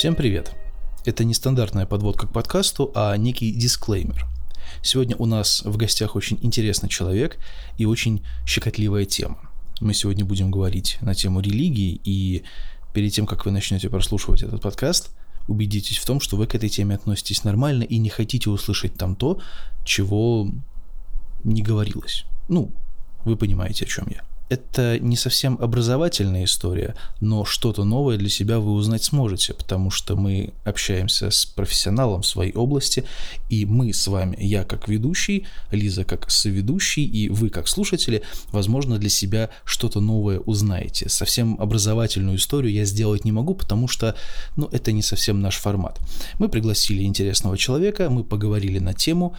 Всем привет! Это не стандартная подводка к подкасту, а некий дисклеймер. Сегодня у нас в гостях очень интересный человек и очень щекотливая тема. Мы сегодня будем говорить на тему религии, и перед тем, как вы начнете прослушивать этот подкаст, убедитесь в том, что вы к этой теме относитесь нормально и не хотите услышать там то, чего не говорилось. Ну, вы понимаете, о чем я это не совсем образовательная история, но что-то новое для себя вы узнать сможете, потому что мы общаемся с профессионалом в своей области, и мы с вами, я как ведущий, Лиза как соведущий, и вы как слушатели, возможно, для себя что-то новое узнаете. Совсем образовательную историю я сделать не могу, потому что, ну, это не совсем наш формат. Мы пригласили интересного человека, мы поговорили на тему,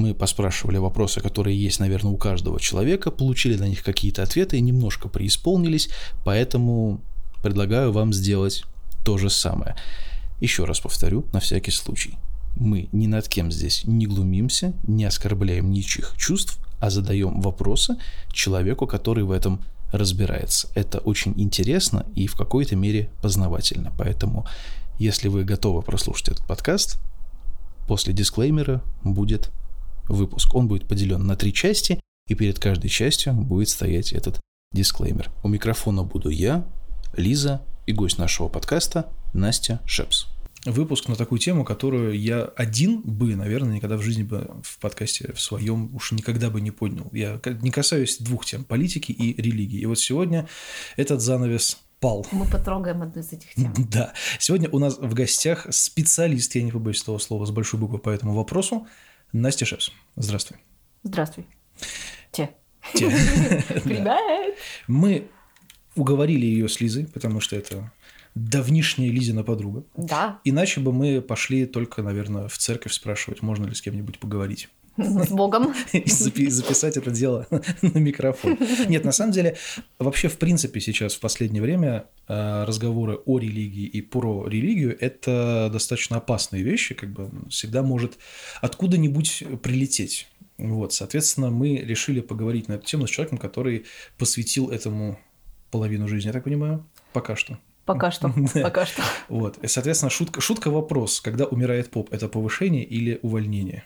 мы поспрашивали вопросы, которые есть, наверное, у каждого человека, получили на них какие-то ответы и немножко преисполнились, поэтому предлагаю вам сделать то же самое. Еще раз повторю, на всякий случай. Мы ни над кем здесь не глумимся, не оскорбляем ничьих чувств, а задаем вопросы человеку, который в этом разбирается. Это очень интересно и в какой-то мере познавательно. Поэтому, если вы готовы прослушать этот подкаст, после дисклеймера будет выпуск. Он будет поделен на три части, и перед каждой частью будет стоять этот дисклеймер. У микрофона буду я, Лиза и гость нашего подкаста Настя Шепс. Выпуск на такую тему, которую я один бы, наверное, никогда в жизни бы в подкасте в своем уж никогда бы не поднял. Я не касаюсь двух тем – политики и религии. И вот сегодня этот занавес пал. Мы потрогаем одну из этих тем. Да. Сегодня у нас в гостях специалист, я не побоюсь этого слова, с большой буквы по этому вопросу, Настя Шепс, здравствуй. Здравствуй. Те. Те. Привет. Мы уговорили ее с Лизой, потому что это давнишняя Лизина подруга. Да. Иначе бы мы пошли только, наверное, в церковь спрашивать, можно ли с кем-нибудь поговорить. С Богом. И записать это дело на микрофон. Нет, на самом деле, вообще, в принципе, сейчас, в последнее время, э, разговоры о религии и про религию – это достаточно опасные вещи, как бы всегда может откуда-нибудь прилететь. Вот, соответственно, мы решили поговорить на эту тему с человеком, который посвятил этому половину жизни, я так понимаю, пока что. Пока что, пока что. Вот, и, соответственно, шутка, шутка вопрос, когда умирает поп, это повышение или увольнение?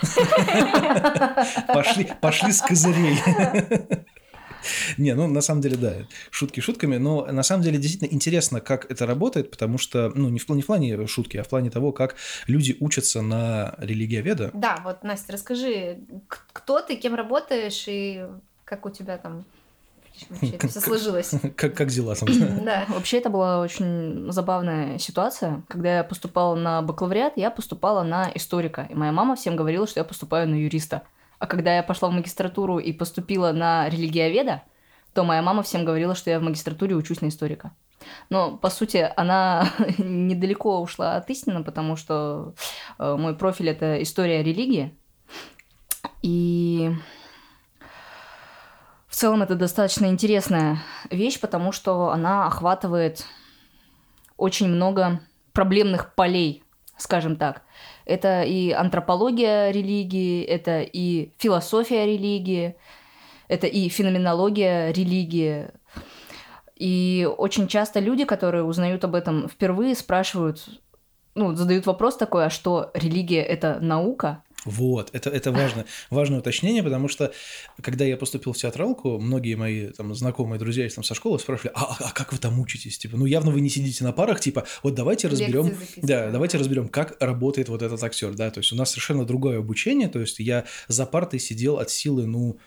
Пошли, пошли с козырей. Не, ну на самом деле, да, шутки шутками, но на самом деле действительно интересно, как это работает, потому что, ну, не в, не в плане шутки, а в плане того, как люди учатся на религиоведа. Да, вот, Настя, расскажи, кто ты, кем работаешь и как у тебя там вообще это все сложилось. Как, как дела там? Да. Вообще это была очень забавная ситуация. Когда я поступала на бакалавриат, я поступала на историка. И моя мама всем говорила, что я поступаю на юриста. А когда я пошла в магистратуру и поступила на религиоведа, то моя мама всем говорила, что я в магистратуре учусь на историка. Но, по сути, она недалеко ушла от истины, потому что э, мой профиль – это история религии. И в целом это достаточно интересная вещь, потому что она охватывает очень много проблемных полей, скажем так. Это и антропология религии, это и философия религии, это и феноменология религии. И очень часто люди, которые узнают об этом впервые, спрашивают, ну, задают вопрос такой, а что религия – это наука? Вот, это, это важно, важное уточнение, потому что когда я поступил в театралку, многие мои там, знакомые друзья там, со школы спрашивали, а, а как вы там учитесь? Типа, ну явно вы не сидите на парах, типа, вот давайте разберем, да, давайте разберем, как работает вот этот актер, да, то есть у нас совершенно другое обучение, то есть я за партой сидел от силы, ну,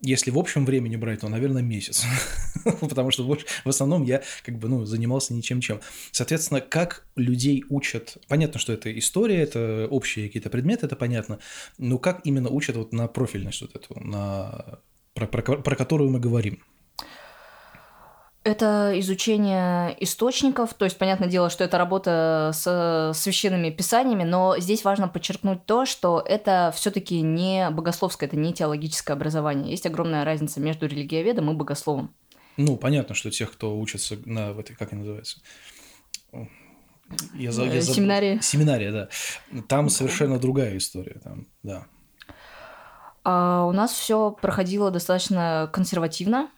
если в общем времени брать, то, наверное, месяц. Потому что в основном я как бы, ну, занимался ничем чем. Соответственно, как людей учат... Понятно, что это история, это общие какие-то предметы, это понятно. Но как именно учат вот на профильность вот эту, на... про, про, про которую мы говорим? Это изучение источников, то есть, понятное дело, что это работа с священными писаниями, но здесь важно подчеркнуть то, что это все-таки не богословское, это не теологическое образование. Есть огромная разница между религиоведом и богословом. Ну, понятно, что тех, кто учится на в этой, как они называются? Я, я забыл. Семинария. Семинария, да. Там совершенно другая история, там, да. А у нас все проходило достаточно консервативно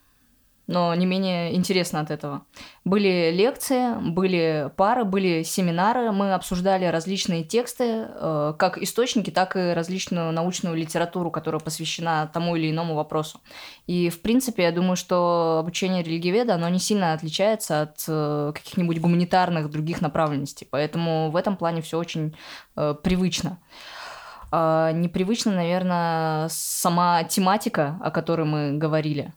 но не менее интересно от этого. Были лекции, были пары, были семинары, мы обсуждали различные тексты, э, как источники, так и различную научную литературу, которая посвящена тому или иному вопросу. И, в принципе, я думаю, что обучение религиоведа, оно не сильно отличается от э, каких-нибудь гуманитарных других направленностей, поэтому в этом плане все очень э, привычно. Э, непривычно, наверное, сама тематика, о которой мы говорили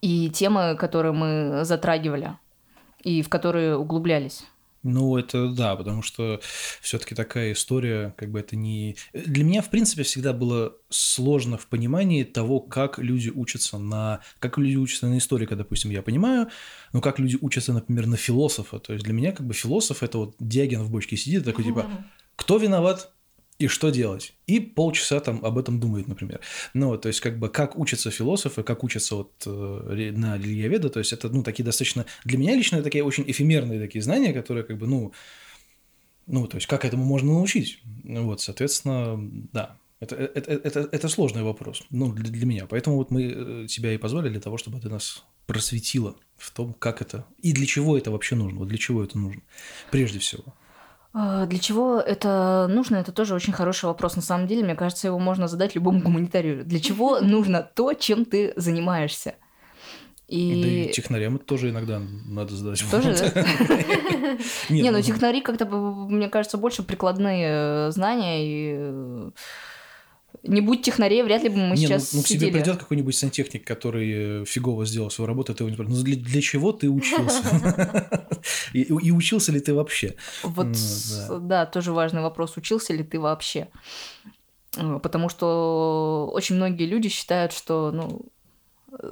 и темы, которые мы затрагивали и в которые углублялись. Ну, это да, потому что все-таки такая история, как бы это не... Для меня, в принципе, всегда было сложно в понимании того, как люди учатся на... Как люди учатся на историка, допустим, я понимаю, но как люди учатся, например, на философа. То есть для меня как бы философ – это вот Диаген в бочке сидит, такой типа, кто виноват? И что делать. И полчаса там об этом думает, например. Ну, то есть, как бы, как учатся философы, как учатся вот э, на религиоведа, то есть, это, ну, такие достаточно, для меня лично, такие очень эфемерные такие знания, которые, как бы, ну, ну, то есть, как этому можно научить? Вот, соответственно, да, это, это, это, это сложный вопрос, ну, для, для меня. Поэтому вот мы э, тебя и позвали для того, чтобы ты нас просветила в том, как это и для чего это вообще нужно, вот для чего это нужно, прежде всего. А, для чего это нужно, это тоже очень хороший вопрос. На самом деле, мне кажется, его можно задать любому гуманитарию. Для чего нужно то, чем ты занимаешься? И... Да и технарям это тоже иногда надо задать. Тоже, да? Не, ну, ну технари как-то, мне кажется, больше прикладные э, знания и э, не будь технарей, вряд ли бы мы не, сейчас ну, ну, к тебе придет какой-нибудь сантехник, который э, фигово сделал свою работу, ты его не спрашиваешь, ну для, для чего ты учился? и, учился ли ты вообще? Вот, да. тоже важный вопрос, учился ли ты вообще? Э, потому что очень многие люди считают, что ну,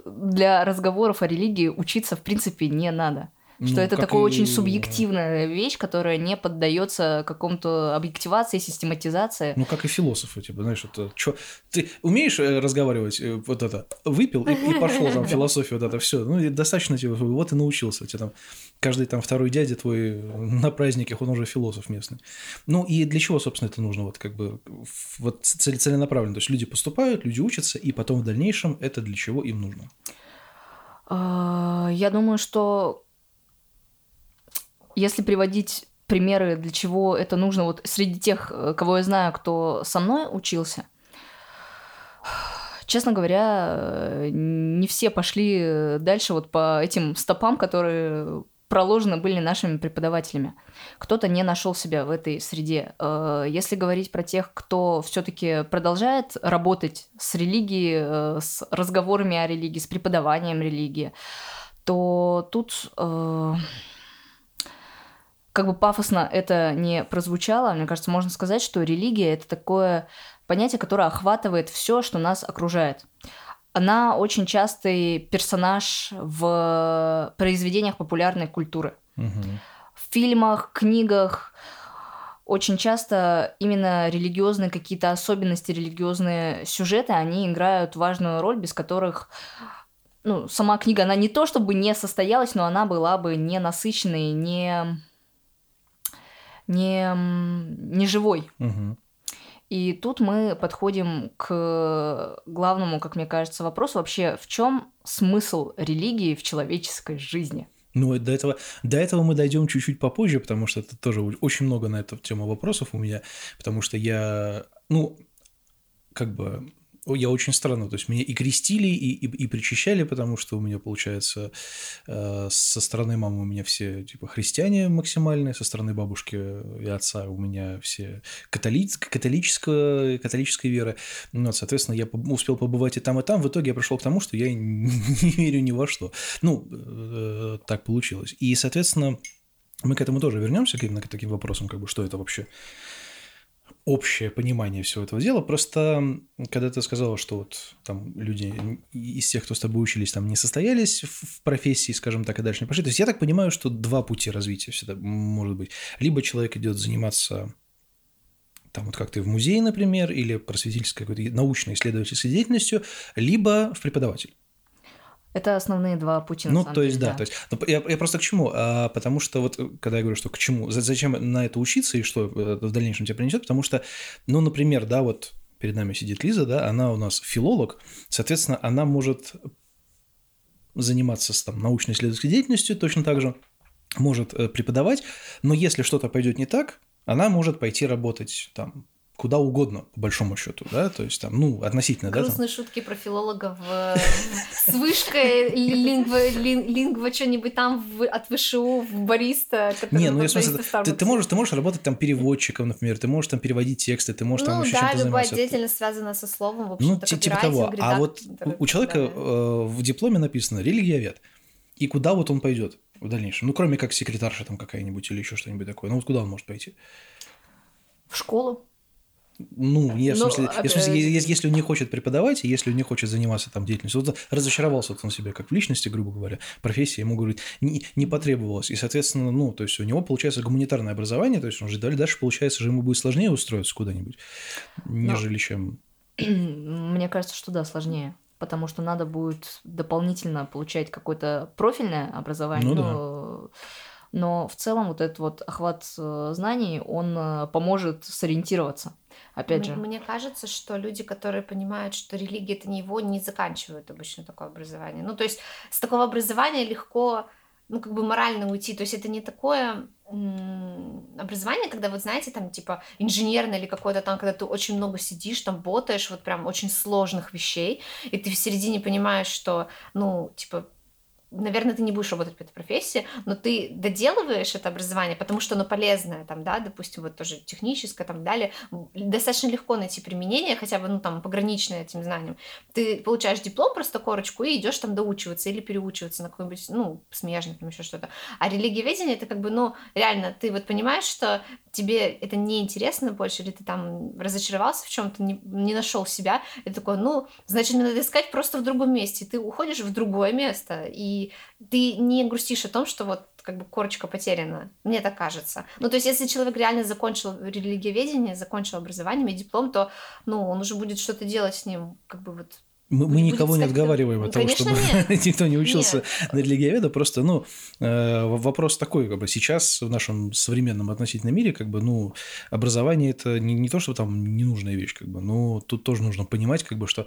для разговоров о религии учиться в принципе не надо. Что ну, это такая и... очень субъективная вещь, которая не поддается какому-то объективации, систематизации. Ну, как и философы, типа, знаешь, это чё... Ты умеешь э, разговаривать, э, вот это, выпил и, и пошел там философию, вот это все. Ну, достаточно, типа, вот и научился. Тебе там каждый там второй дядя твой на праздниках, он уже философ местный. Ну, и для чего, собственно, это нужно? Вот как бы вот целенаправленно. То есть люди поступают, люди учатся, и потом в дальнейшем это для чего им нужно? А, я думаю, что если приводить примеры, для чего это нужно, вот среди тех, э, кого я знаю, кто со мной учился, честно говоря, э, не все пошли дальше вот по этим стопам, которые проложены были нашими преподавателями. Кто-то не нашел себя в этой среде. Э, если говорить про тех, кто все-таки продолжает работать с религией, с разговорами о религии, с преподаванием религии, то тут как бы пафосно это не прозвучало, мне кажется, можно сказать, что религия это такое понятие, которое охватывает все, что нас окружает. Она очень частый персонаж в произведениях популярной культуры. Угу. В фильмах, книгах, очень часто именно религиозные какие-то особенности, религиозные сюжеты, они играют важную роль, без которых ну, сама книга, она не то чтобы не состоялась, но она была бы не насыщенной, не не, не живой. Угу. И тут мы подходим к главному, как мне кажется, вопросу вообще, в чем смысл религии в человеческой жизни? Ну, до этого, до этого мы дойдем чуть-чуть попозже, потому что это тоже очень много на эту тему вопросов у меня, потому что я, ну, как бы я очень странно, то есть меня и крестили, и, и, и причащали, потому что у меня, получается, э, со стороны мамы у меня все, типа, христиане максимальные, со стороны бабушки и отца у меня все католи... католическая, католической веры. Ну, вот, соответственно, я успел побывать и там, и там. В итоге я пришел к тому, что я не верю ни во что. Ну, э, так получилось. И, соответственно, мы к этому тоже вернемся, именно к таким вопросам, как бы, что это вообще общее понимание всего этого дела. Просто когда ты сказала, что вот там люди из тех, кто с тобой учились, там не состоялись в профессии, скажем так, и дальше не пошли. То есть я так понимаю, что два пути развития всегда может быть. Либо человек идет заниматься там вот как ты в музее, например, или просветительской какой-то научно-исследовательской деятельностью, либо в преподаватель. Это основные два пути. Ну, то есть, деле, да, да. То есть, ну, я, я просто к чему? А, потому что вот, когда я говорю, что к чему, зачем на это учиться и что э, в дальнейшем тебе принесет, потому что, ну, например, да, вот перед нами сидит Лиза, да, она у нас филолог, соответственно, она может заниматься там, научно-исследовательской деятельностью точно так же, может э, преподавать, но если что-то пойдет не так, она может пойти работать там куда угодно, по большому счету, да, то есть там, ну, относительно, Грустные да. Грустные шутки про филологов э, с вышкой лингва, что-нибудь там от ВШУ в бариста. Не, ну, я смысле, ты, можешь, ты можешь работать там переводчиком, например, ты можешь там переводить тексты, ты можешь ну, там еще да, чем-то любая заниматься. деятельность связана со словом, в общем-то, Ну, типа того. А вот у человека э, в дипломе написано «религиовед». И куда вот он пойдет в дальнейшем? Ну, кроме как секретарша там какая-нибудь или еще что-нибудь такое. Ну, вот куда он может пойти? В школу. Ну, я, в ну, смысле, я, в смысле если, если он не хочет преподавать, если он не хочет заниматься там деятельностью, вот разочаровался вот он себе как в личности, грубо говоря, профессия ему, говорит, не, не потребовалась. И, соответственно, ну, то есть у него получается гуманитарное образование, то есть он же дальше, получается, же ему будет сложнее устроиться куда-нибудь, нежели Но... чем... Мне кажется, что да, сложнее потому что надо будет дополнительно получать какое-то профильное образование. Ну, ну да но в целом вот этот вот охват э, знаний, он э, поможет сориентироваться. Опять же. Мне кажется, что люди, которые понимают, что религия это не его, не заканчивают обычно такое образование. Ну, то есть с такого образования легко, ну, как бы морально уйти. То есть это не такое образование, когда вот знаете, там типа инженерное или какое-то там, когда ты очень много сидишь, там ботаешь вот прям очень сложных вещей, и ты в середине понимаешь, что, ну, типа, наверное, ты не будешь работать по этой профессии, но ты доделываешь это образование, потому что оно полезное, там, да, допустим, вот тоже техническое, там, далее, достаточно легко найти применение, хотя бы, ну, там, пограничное этим знанием. Ты получаешь диплом, просто корочку, и идешь там доучиваться или переучиваться на какой-нибудь, ну, смежный, там, еще что-то. А религиоведение, это как бы, ну, реально, ты вот понимаешь, что тебе это не интересно больше, или ты там разочаровался в чем-то, не, не нашел себя, и такой, ну, значит, мне надо искать просто в другом месте. Ты уходишь в другое место, и ты не грустишь о том, что вот как бы корочка потеряна. Мне так кажется. Ну, то есть, если человек реально закончил религиоведение, закончил образование, диплом, то, ну, он уже будет что-то делать с ним, как бы вот мы, мы никого не отговариваем от того, чтобы никто не учился нет. на религиоведа. Просто, ну, э, вопрос такой, как бы сейчас в нашем современном относительном мире, как бы, ну, образование это не, не то, что там ненужная вещь, как бы, но тут тоже нужно понимать, как бы, что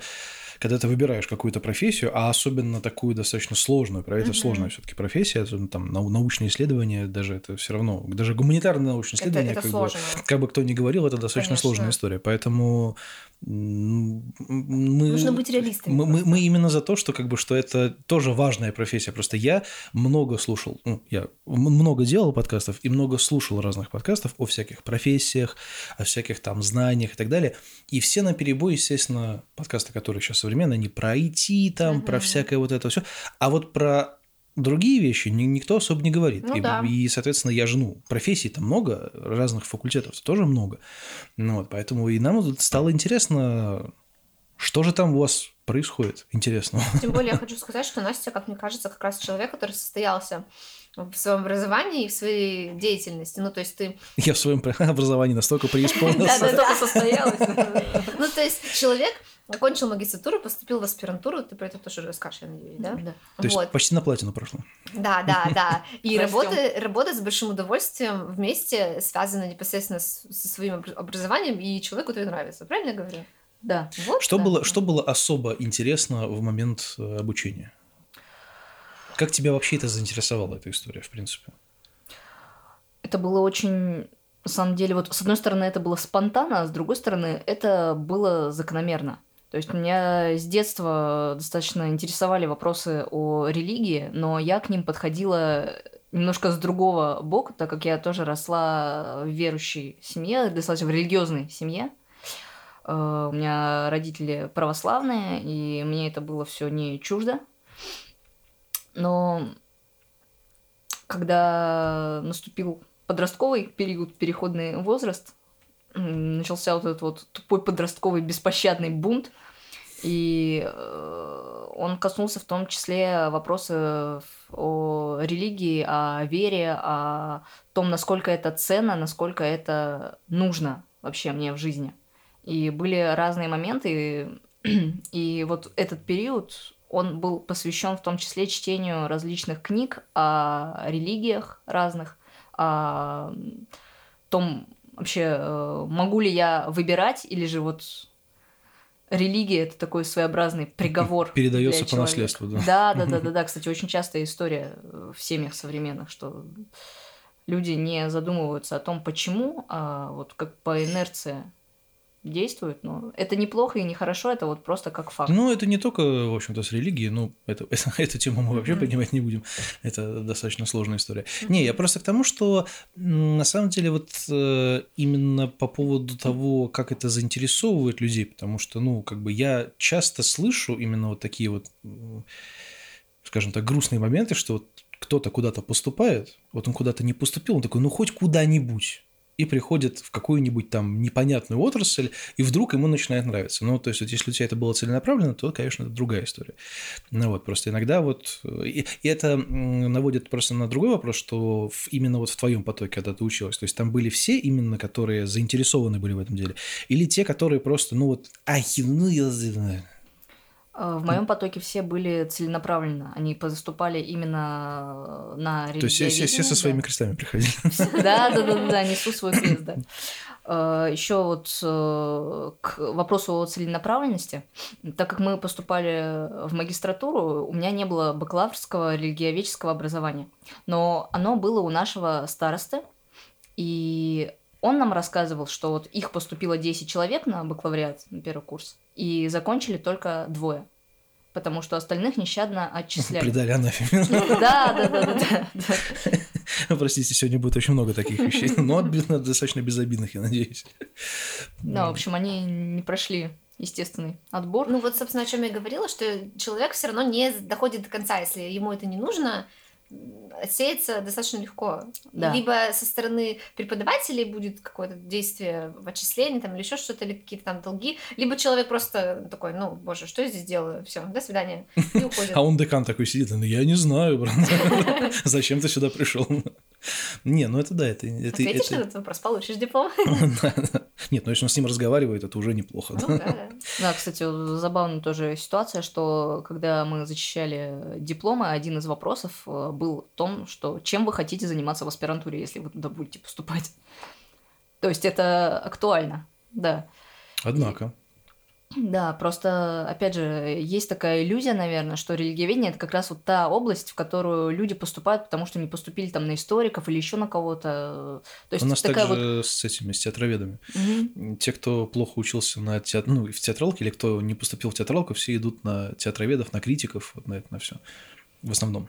когда ты выбираешь какую-то профессию, а особенно такую достаточно сложную, это mm-hmm. сложная все-таки профессия, там научные исследования, даже это все равно, даже гуманитарные научные исследования, это, это как, бы, как бы кто ни говорил, это достаточно Конечно. сложная история. Поэтому мы, нужно быть реалистами. Мы, мы, мы именно за то, что как бы что это тоже важная профессия. Просто я много слушал, ну, я много делал подкастов и много слушал разных подкастов о всяких профессиях, о всяких там знаниях и так далее. И все на перебой, естественно, подкасты, которые сейчас современные, они про IT, там, угу. про всякое вот это все. А вот про другие вещи никто особо не говорит. Ну, и, да. и, соответственно, я жену. Профессий-то много, разных факультетов тоже много. Ну, вот, поэтому и нам стало интересно, что же там у вас происходит интересного. Тем более я хочу сказать, что Настя, как мне кажется, как раз человек, который состоялся в своем образовании и в своей деятельности. Ну, то есть ты... Я в своем образовании настолько преисполнился. Да, настолько состоялась. Ну, то есть человек окончил магистратуру, поступил в аспирантуру, ты про это тоже расскажешь, я надеюсь, да? Да. То есть почти на платину прошло. Да, да, да. И работа, работа с большим удовольствием вместе связана непосредственно со своим образованием, и человеку это нравится, правильно я говорю? Да. Вот, что, да. Было, что было особо интересно в момент э, обучения? Как тебя вообще это заинтересовала, эта история, в принципе? Это было очень... На самом деле, вот с одной стороны, это было спонтанно, а с другой стороны, это было закономерно. То есть меня с детства достаточно интересовали вопросы о религии, но я к ним подходила немножко с другого бока, так как я тоже росла в верующей семье, достаточно в религиозной семье. Э, у меня родители православные, и мне это было все не чуждо. Но когда наступил подростковый период, переходный возраст, начался вот этот вот тупой подростковый беспощадный бунт, и э, он коснулся в том числе вопросов о религии, о вере, о том, насколько это ценно, насколько это нужно вообще мне в жизни. И были разные моменты, и вот этот период, он был посвящен в том числе чтению различных книг о религиях разных, о том вообще, э, могу ли я выбирать, или же вот религия это такой своеобразный приговор. Передается по наследству, да. Да, да, да, да, да. Кстати, очень частая история э, в семьях современных, что люди не задумываются о том, почему, а вот как по инерции действуют. Но это неплохо и нехорошо, это вот просто как факт. Ну, это не только, в общем-то, с религией, ну, это, это- эту тему мы вообще Мгм. поднимать не будем. Это достаточно сложная история. Не, я просто к тому, что на самом деле вот э, именно по поводу того, как это заинтересовывает людей, потому что, ну, как бы я часто слышу именно вот такие вот, скажем так, грустные моменты, что вот кто-то куда-то поступает, вот он куда-то не поступил, он такой, ну, хоть куда-нибудь. И приходит в какую-нибудь там непонятную отрасль, и вдруг ему начинает нравиться. Ну, то есть, вот если у тебя это было целенаправленно, то, конечно, это другая история. Ну вот, просто иногда вот... э, И, и это наводит просто на другой вопрос, что в- именно вот в твоем потоке, когда ты училась, то есть там были все именно, которые заинтересованы были в этом деле, или те, которые просто, ну вот, ай, ну я В моем потоке все были целенаправленно. Они поступали именно э, на То есть все, все- со своими крестами приходили. Да, да, да, да, несу свой крест, да. Еще вот э, к вопросу о целенаправленности, так как мы поступали в магистратуру, у меня не было бакалаврского религиоведческого образования, но оно было у нашего старосты, и он нам рассказывал, что вот их поступило 10 человек на бакалавриат, на первый курс, и закончили только двое, потому что остальных нещадно отчисляли. Предали анафеме. Да, да, да, да, да, да. Простите, сегодня будет очень много таких вещей, но достаточно безобидных, я надеюсь. Да, в общем, они не прошли естественный отбор. Ну вот, собственно, о чем я говорила, что человек все равно не доходит до конца, если ему это не нужно, м, отсеяться достаточно легко. Да. Либо со стороны преподавателей будет какое-то действие в отчислении там, или еще что-то, или какие-то там долги, либо человек просто такой, ну, боже, что я здесь делаю? Все, до свидания. И уходит. А он декан такой сидит, ну я не знаю, брат, зачем ты сюда пришел? Не, ну это да, это... это- Ответишь на это- этот вопрос, получишь диплом. Нет, ну если он с ним разговаривает, это уже неплохо. Ну да, да. Да, кстати, забавная тоже ситуация, что когда мы защищали дипломы, один из вопросов э, был в том, что чем вы хотите заниматься в аспирантуре, если вы туда будете поступать. То есть это актуально, да. Однако. Да, просто, опять же, есть такая иллюзия, наверное, что религиоведение это как раз вот та область, в которую люди поступают, потому что не поступили там на историков или еще на кого-то. То есть У нас такая также с этими, с театроведами. вот. Мгм. Те, кто плохо учился на теат... ну, в театралке, или кто не поступил в театралку, все идут на театроведов, на критиков, вот на это, на все. В основном.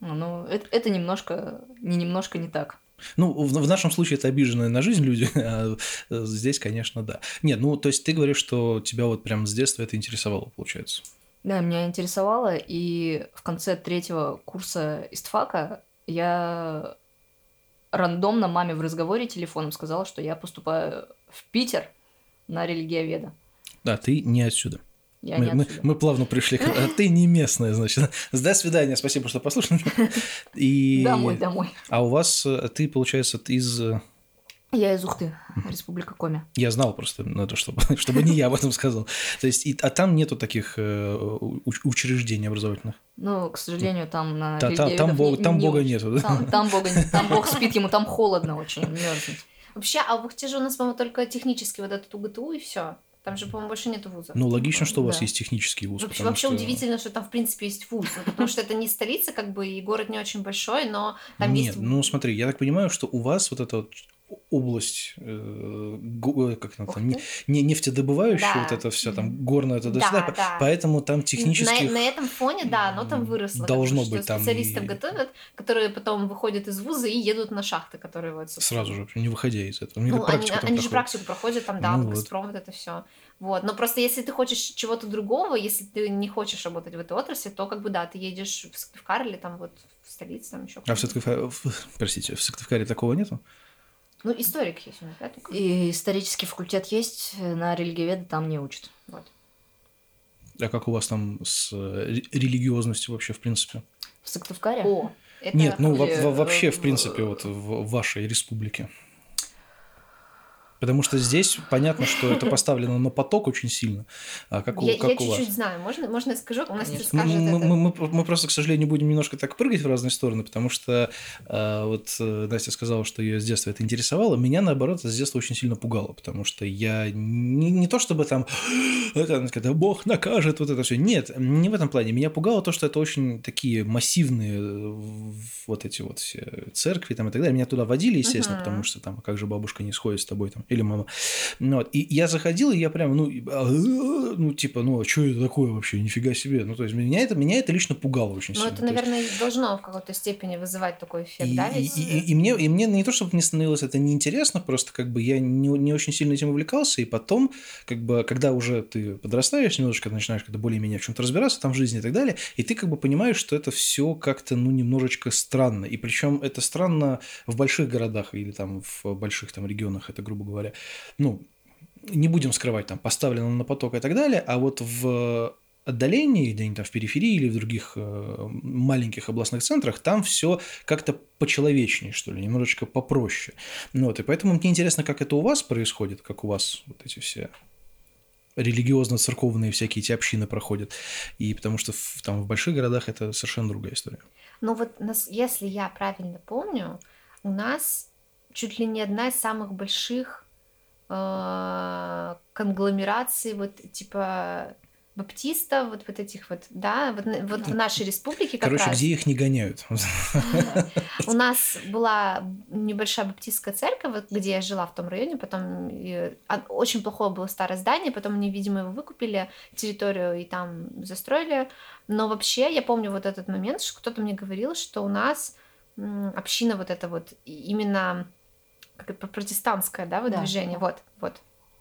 Ну, это, это немножко, не немножко не так. Ну, в, в нашем случае это обиженные на жизнь люди, а э, здесь, конечно, да. Нет, ну, то есть ты говоришь, что тебя вот прям с детства это интересовало, получается. Да, меня интересовало, и в конце третьего курса истфака я рандомно маме в разговоре телефоном сказала, что я поступаю в Питер на религиоведа. Да, ты не отсюда. Я мы, не мы- мы плавно пришли к... А ты не местная, значит. До свидания, спасибо, что послушали. И... Домой, домой. А у вас, э, ты, получается, из... э, Я из Ухты, Республика Коми. Я знал просто, надо, чтобы, чтобы не я об этом сказал. То есть, и- а там нету таких э, уч- учреждений образовательных? Ну, к сожалению, там на Та- та- там не- бога- там не бога учат. нету, да? Там, там бога нет, там бог спит, ему там холодно очень, мерзнет. Вообще, а в Ухте же у нас, по-моему, только технический вот этот УГТУ и все. Там же, по-моему, больше нету вуза. Ну, логично, что у вас Да. есть технический вуз. Вообще, вообще что- удивительно, что там, в принципе, есть вуз. Ну, потому что это не столица, как бы, и город не очень большой, но там Нет, есть... ну смотри, я так понимаю, что у вас вот эта вот область, э, го- как она там, не, не нефтедобывающая, Да. вот это все там горное, это Да, поэтому там технически На, на этом фоне, да, оно там выросло. должно что быть там Специалистов и- готовят, которые потом выходят из вуза и едут на шахты, которые вот... собственно, сразу же, не выходя из этого. Ну, они, там они же практику проходят там, да, Ну вот. Газпром, вот это все. Вот. Но просто если ты хочешь чего-то другого, если ты не хочешь работать в этой отрасли, то как бы да, ты едешь в Сыктывкар или там вот в столицу, там еще. А в Сыктывкаре, простите, в Сыктывкаре такого нету? Ну, историк есть у нас, да, только? И исторический факультет есть, на религиоведа там не учат. Вот. А как у вас там с э, ре- религиозностью вообще, в принципе? В Сыктывкаре? О, это... Нет, ну Или, во- вообще, э, в принципе, вот в вашей республике. Потому что здесь понятно, что это поставлено на поток очень сильно. А как я, у, как я у вас? чуть-чуть знаю. Можно, можно я скажу? У нас Конечно. скажет мы, это. мы, мы, мы просто, к сожалению, будем немножко так прыгать в разные стороны, потому что э, вот э, Настя сказала, что ее с детства это интересовало. Меня, наоборот, это с детства очень сильно пугало, потому что я не, не то чтобы там, это, когда Бог накажет, вот это все. Нет, не в этом плане. Меня пугало то, что это очень такие массивные э, вот эти вот все церкви там и так далее. Меня туда водили, естественно, Мгм. потому что там, а как же бабушка не сходит с тобой там, или мама. Ну, вот. И я заходил, и я прям, ну, а, ну, типа, ну, а что это такое вообще? Нифига себе. Ну, то есть, меня это, меня это лично пугало очень Ну, сильно. это, То есть, наверное, и должно в какой-то степени вызывать такой эффект, и, да, и- ведь? и- и- и мне, и мне не то, чтобы не становилось это неинтересно, просто как бы я не, не очень сильно этим увлекался, и потом, как бы, когда уже ты подрастаешь немножечко, начинаешь когда более-менее в чем-то разбираться там в жизни и так далее, и ты как бы понимаешь, что это все как-то, ну, немножечко странно. И причем это странно в больших городах или там в больших там регионах, это, грубо говоря, ну, не будем скрывать, там, поставлено на поток и так далее, а вот в отдалении, где-нибудь там в периферии или в других э, маленьких областных центрах, там все как-то почеловечнее, что ли, немножечко попроще. Ну вот, и поэтому мне интересно, как это у вас происходит, как у вас вот эти все религиозно-церковные всякие эти общины проходят. И потому что в, там в больших городах это совершенно другая история. Ну вот, если я правильно помню, у нас чуть ли не одна из самых больших э, конгломераций, вот типа баптистов, вот, вот этих вот, да, вот, на- вот в нашей республике как Короче, раз. где их не гоняют? У нас была небольшая баптистская церковь, вот где я жила в том районе, потом а, очень плохое было старое здание, потом они, видимо, его выкупили, территорию и там застроили. Но вообще я помню вот этот момент, что кто-то мне говорил, что у нас община вот это вот именно как это, протестантское, да, вот Да, движение, да. вот, вот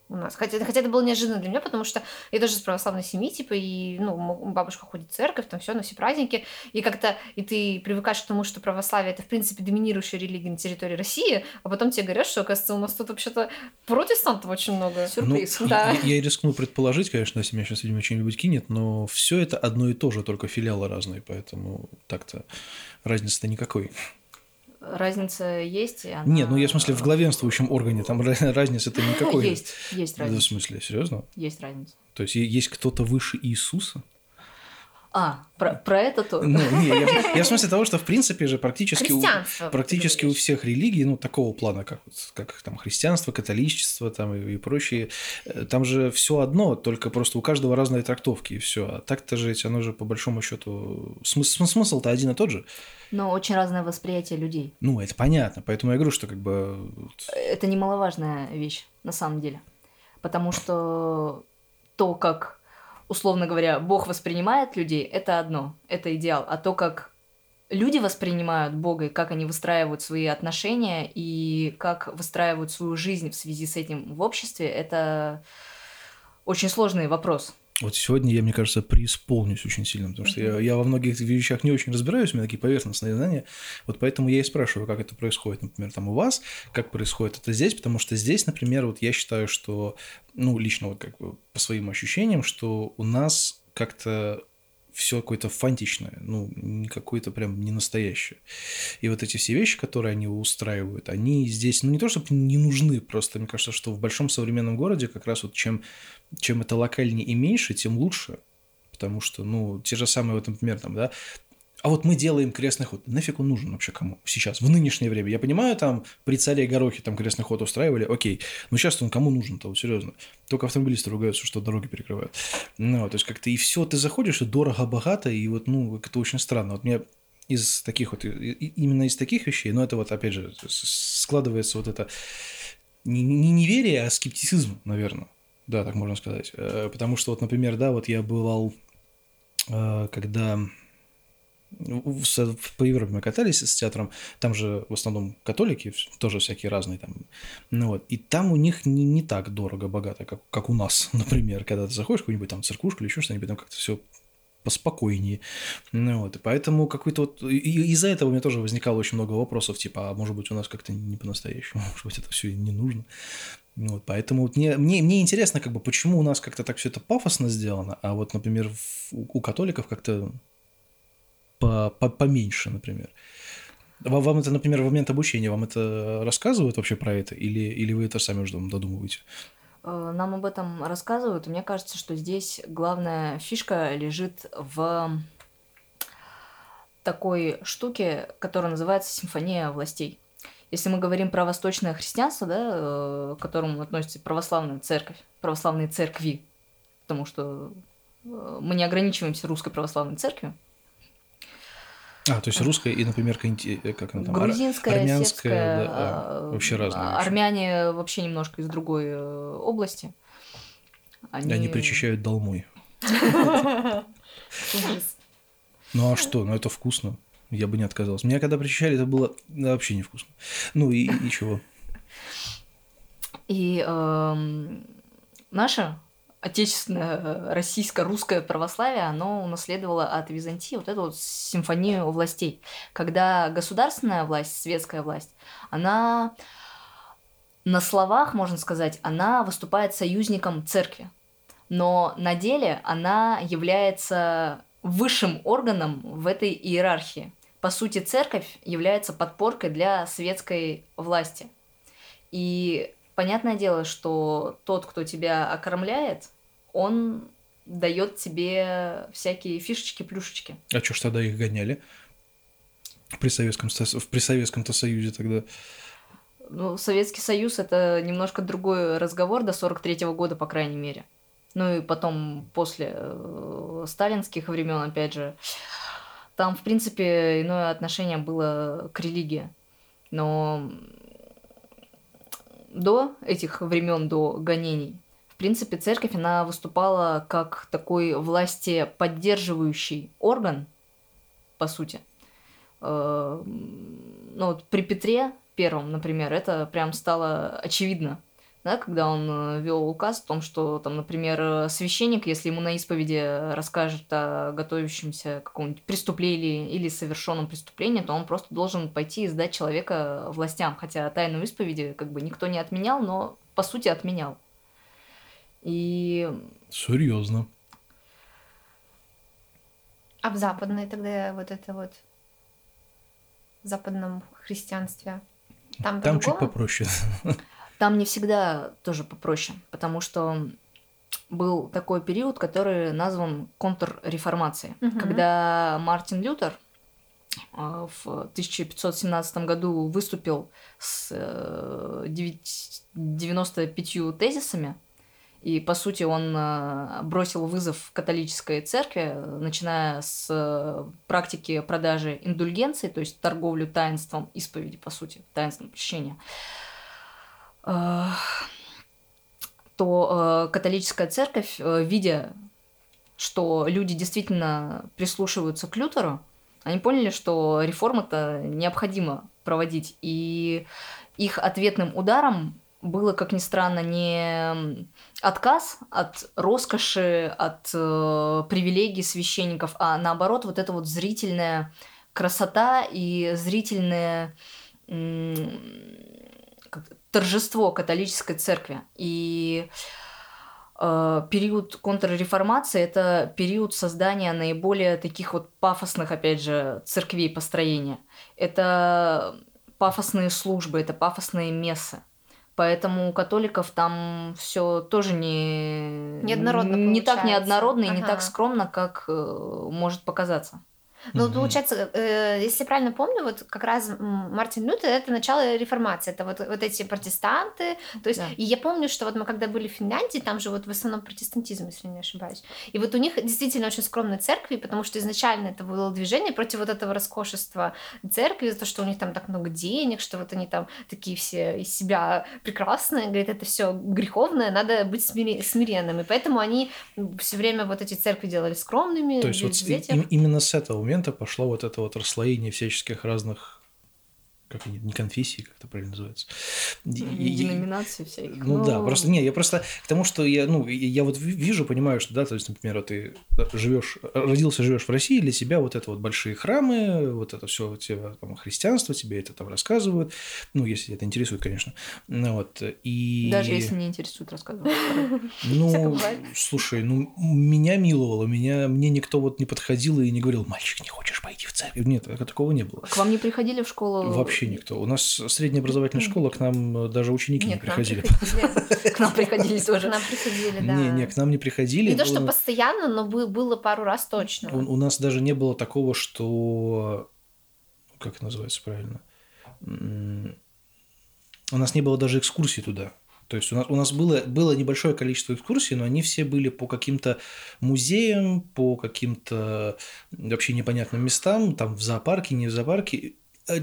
у нас. Хотя, хотя это было неожиданно для меня, потому что я тоже из православной семьи, типа, и, ну, бабушка ходит в церковь, там все на все праздники, и как-то, и ты привыкаешь к тому, что православие это, в принципе, доминирующая религия на территории России, а потом тебе говорят, что, оказывается, у нас тут вообще-то протестантов очень много. Сюрприз. Ну, Да. я, я и рискну предположить, конечно, если меня сейчас, видимо, что-нибудь кинет, но все это одно и то же, только филиалы разные, поэтому так-то разницы-то никакой. Разница есть. она- Нет, ну я в смысле в главенствующем органе там ra- разницы-то никакой. Есть, есть Да, в разница. смысле, серьезно? Есть разница. То есть есть кто-то выше Иисуса? А, про, про это то. Ну, не, я, я в смысле того, что в принципе же практически у, практически у всех религий, ну, такого плана, как, как там христианство, католичество там и, и прочие, э, там же все одно, только просто у каждого разные трактовки и все. А так-то же ведь оно же по большому счету смысл, смысл-то один и тот же. Но очень разное восприятие людей. Ну, это понятно. Поэтому я говорю, что как бы Это немаловажная вещь, на самом деле. Потому что то, как, условно говоря, Бог воспринимает людей, это одно, это идеал. А то, как люди воспринимают Бога, и как они выстраивают свои отношения, и как выстраивают свою жизнь в связи с этим в обществе, это очень сложный вопрос. Вот сегодня я, мне кажется, преисполнюсь очень сильно, потому что я, я во многих вещах не очень разбираюсь, у меня такие поверхностные знания. Вот поэтому я и спрашиваю, как это происходит, например, там у вас, как происходит это здесь, потому что здесь, например, вот я считаю, что, ну, лично вот как бы по своим ощущениям, что у нас как-то все какое-то фантичное, ну, какое-то прям не настоящее. И вот эти все вещи, которые они устраивают, они здесь, ну, не то чтобы не нужны, просто мне кажется, что в большом современном городе как раз вот чем, чем это локальнее и меньше, тем лучше. Потому что, ну, те же самые, вот, например, там, да, а вот мы делаем крестный ход. Нафиг он нужен вообще кому? Сейчас, в нынешнее время. Я понимаю, там при царе Горохе там крестный ход устраивали, окей. Но сейчас он кому нужен-то, вот серьезно. Только автомобилисты ругаются, что дороги перекрывают. Ну, то есть как-то и все, ты заходишь, и дорого-богато, и вот, ну, это очень странно. Вот мне из таких вот, именно из таких вещей, но это вот, опять же, складывается вот это не, не неверие, а скептицизм, наверное. Да, так можно сказать. Э, Потому что вот, например, да, вот я бывал, э, когда по Европе мы катались с театром, там же в основном католики, тоже всякие разные там. Ну вот, и там у них не, не так дорого, богато, как, как у нас, например, когда ты заходишь в какую-нибудь там церквушку или еще что-нибудь, там как-то все поспокойнее. Ну вот, и поэтому какой-то вот... из-за этого у меня тоже возникало очень много вопросов, типа, а может быть у нас как-то не по-настоящему, может быть это все не нужно. Ну Вот, поэтому вот мне, мне, мне интересно, как бы, почему у нас как-то так все это пафосно сделано, а вот, например, в- у католиков как-то по, по- поменьше, например. Вам, вам это, например, в момент обучения, вам это рассказывают вообще про это? Или, или вы это сами уже додумываете? Э, Нам об этом рассказывают, мне кажется, что здесь главная фишка лежит в такой штуке, которая называется симфония властей. Если мы говорим про восточное христианство, да, э, к которому относится православная церковь, православные церкви, потому что э, мы не ограничиваемся русской православной церковью, А, то есть русская и, например, э, как она там, грузинская, армянская, да, а, э, вообще разные. вообще. Армяне вообще немножко из другой э, области. Они причащают долмой. Ну а что? Ну это вкусно. Я бы не отказался. Меня когда причащали, это было вообще невкусно. Ну и, и чего? И эм, наше отечественное э, российско-русское православие, оно унаследовало от Византии вот эту вот симфонию властей. Когда государственная власть, светская власть, она на словах, можно сказать, она выступает союзником церкви. Но на деле она является высшим органом в этой иерархии. По сути, церковь является подпоркой для светской власти. И понятное дело, что тот, кто тебя окормляет, он дает тебе всякие фишечки, плюшечки. А что ж тогда их гоняли? При Советском, Со- в Советском-то Союзе тогда. Ну, Советский Союз это немножко другой разговор до 43 года, по крайней мере. Ну и потом после э, сталинских времен, опять же, там, в принципе, иное отношение было к религии. Но до этих времен, до гонений, в принципе, церковь, она выступала как такой власти поддерживающий орган, по сути. Э, Ну вот при Петре первом, например, это прям стало очевидно, да, когда он вел указ о том, что, там, например, э, священник, если ему на исповеди расскажет о готовящемся каком-нибудь преступлении или совершенном преступлении, то он просто должен пойти и сдать человека властям. Хотя тайну исповеди как бы никто не отменял, но по сути отменял. И Серьезно. А в западной тогда вот это вот в западном христианстве там, Там чуть попроще. Там не всегда тоже попроще, потому что был такой период, который назван контрреформацией, Мгм. когда Мартин Лютер э, в 1517 году выступил с э, девять- 95 тезисами, и, по сути, он э, бросил вызов католической церкви, э, начиная с э, практики продажи индульгенций, то есть торговлю таинством исповеди, по сути, таинством прощения, то католическая церковь, видя, что люди действительно прислушиваются к Лютеру, они поняли, что реформы-то необходимо проводить. И их ответным ударом было, как ни странно, не отказ от роскоши, от э, привилегий священников, а наоборот вот эта вот зрительная красота и зрительное как- торжество католической церкви. И э, период контрреформации это период создания наиболее таких вот пафосных, опять же, церквей построения. Это пафосные службы, это пафосные мессы. Поэтому у католиков там все тоже не, Неоднородно не так получается. неоднородно и не Ага. так скромно, как э, может показаться. Ну, Мгм. получается, э, если правильно помню, вот как раз Мартин Лютер это начало реформации, это вот, вот эти протестанты. То есть, Да. и я помню, что вот мы когда были в Финляндии, там же вот в основном протестантизм, если не ошибаюсь. И вот у них действительно очень скромные церкви, потому что изначально это было движение против вот этого роскошества церкви, за то, что у них там так много денег, что вот они там такие все из себя прекрасные, говорит, это все греховное, надо быть смири- смиренным. И поэтому они все время вот эти церкви делали скромными. То есть вот и- именно с этого момента пошло вот это вот расслоение всяческих разных, как они, не конфессий, как это правильно называется. Деноминации всяких. Ну, да, просто не, я просто к тому, что я, ну, я- вот ви- вижу, понимаю, что, да, то есть, например, вот ты живешь, родился, живешь в России, для себя вот это вот большие храмы, вот это все тебе там христианство, тебе это там рассказывают, ну, если это интересует, конечно, ну, вот, и... Даже если не интересует, рассказывать. Всяко Ну, слушай, ну, меня миловало, меня, мне никто вот не подходил и не говорил, мальчик, не хочешь церковь. Нет, такого не было. К вам не приходили в школу? Вообще никто. У нас средняя образовательная школа, к нам даже ученики Нет, не к приходили. К нам приходили К тоже. нам приходили, да. Не, не, к нам не приходили. Не то, что постоянно, но бы- было пару раз точно. У, нас даже не было такого, что... Как называется правильно? У нас не было даже экскурсий туда. То есть у нас, у нас было, было небольшое количество экскурсий, но они все были по каким-то музеям, по каким-то вообще непонятным местам, там в зоопарке, не в зоопарке.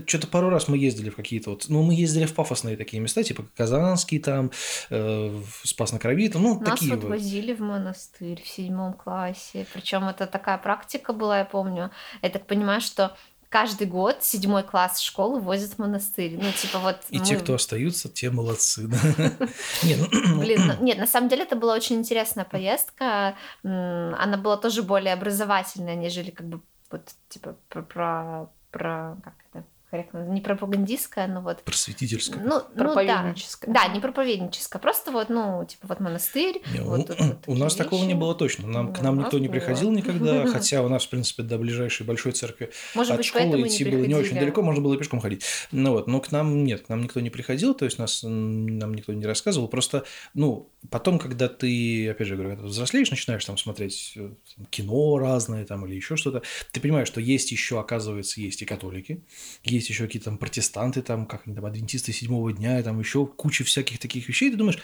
Что-то пару раз мы ездили в какие-то вот... Ну, мы ездили в пафосные такие места, типа Казанский там, э, Спас на Крови, там, ну, Нас такие вот вот. возили в монастырь в седьмом классе. Причем это такая практика была, я помню. Я так понимаю, что каждый год седьмой класс школы возят в монастырь. Ну, типа вот... И мы- те, кто остаются, те молодцы. ну, Блин, ну, нет, на самом деле это была очень интересная поездка. Она была тоже более образовательная, нежели как бы вот типа про, про, про- как это корректно, не пропагандистская, но вот просветительская. ну, ну да. Проповедническая. Да, не проповедническая, просто вот, ну, типа вот монастырь. Не, вот у- тут вот у нас такого не вещи. было точно. Нам, к Да, нам никто не было. приходил никогда, хотя у нас, в принципе, до ближайшей большой церкви Может от быть, школы идти не было не очень далеко, можно было пешком ходить. Ну вот, но к нам нет, к нам никто не приходил, то есть нас, нам никто не рассказывал. Просто, ну, потом, когда ты, опять же говорю, взрослеешь, начинаешь там смотреть э, там, кино разное там или еще что-то, ты понимаешь, что есть еще, оказывается, есть и католики, есть еще какие-то там протестанты, там, как они там, адвентисты седьмого дня, и там еще куча всяких таких вещей, и ты думаешь,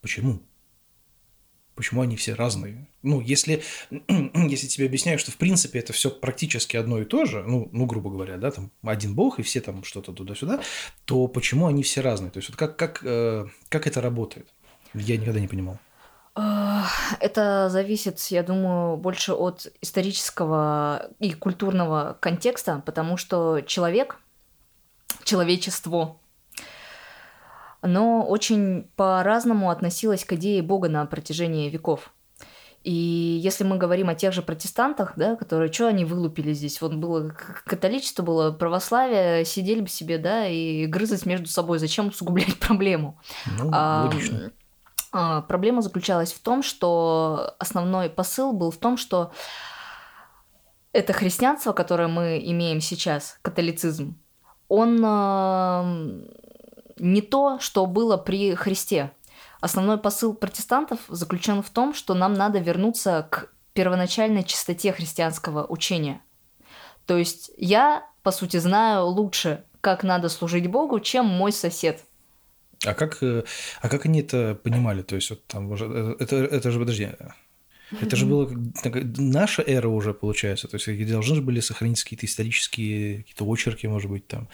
почему? Почему они все разные? Ну, если, если тебе объясняют, что в принципе это все практически одно и то же, ну, ну, грубо говоря, да, там один бог и все там что-то туда-сюда, то почему они все разные? То есть вот как, как, э, как это работает? Я никогда не понимал. Это зависит, я думаю, больше от исторического и культурного контекста, потому что человек, человечество, оно очень по-разному относилось к идее Бога на протяжении веков. И если мы говорим о тех же протестантах, да, которые, что они вылупили здесь? Вот было католичество, было православие, сидели бы себе, да, и грызать между собой. Зачем усугублять проблему? Ну, А, логично. а, Проблема заключалась в том, что основной посыл был в том, что это христианство, которое мы имеем сейчас, католицизм, он а, не то, что было при Христе. Основной посыл протестантов заключен в том, что нам надо вернуться к первоначальной чистоте христианского учения. То есть я, по сути, знаю лучше, как надо служить Богу, чем мой сосед. А как, э, а как они это понимали? То есть вот там уже, э, это, это же, подожди, это же было как- наша эра уже, получается. То есть должны же были сохраниться какие-то исторические какие-то очерки, может быть, там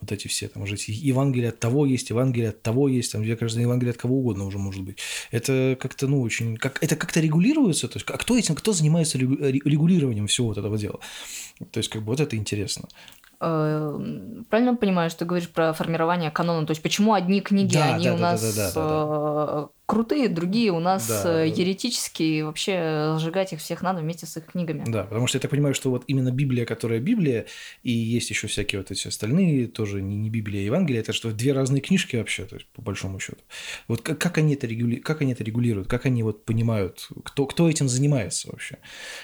вот эти все, там уже Евангелие от того есть, Евангелие от того есть, там, где кажется, Евангелие от кого угодно уже может быть. Это как-то, ну, очень, как, это как-то регулируется, то есть, а кто этим, кто занимается ре- регулированием всего вот этого дела? То есть, как бы вот это интересно. Э, Правильно понимаю, что ты говоришь про формирование канона? То есть почему одни книги, Да, они да, у да, нас да, да, да, э, крутые, другие у нас Да. э, еретические, и вообще сжигать их всех надо вместе с их книгами. Да, потому что я так понимаю, что вот именно Библия, которая Библия, и есть еще всякие вот эти остальные, тоже не, не Библия, а Евангелие, это что две разные книжки вообще, то есть по большому счету. Вот как, как, они это регули... как они это регулируют, как они вот понимают, кто, кто этим занимается вообще?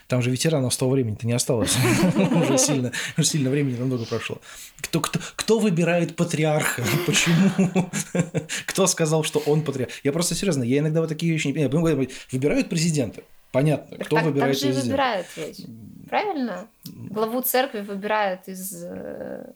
Там же ветеранов с того времени-то не осталось, уже сильно, уже сильно времени намного прошло. Кто, кто, кто выбирает патриарха? Почему? Кто сказал, что он патриарх? Я просто серьезно, я иногда вот такие вещи не понимаю. Выбирают президента. Понятно, Так кто так, выбирает так же и президента. выбирают ведь. Правильно? Главу церкви выбирают из... э,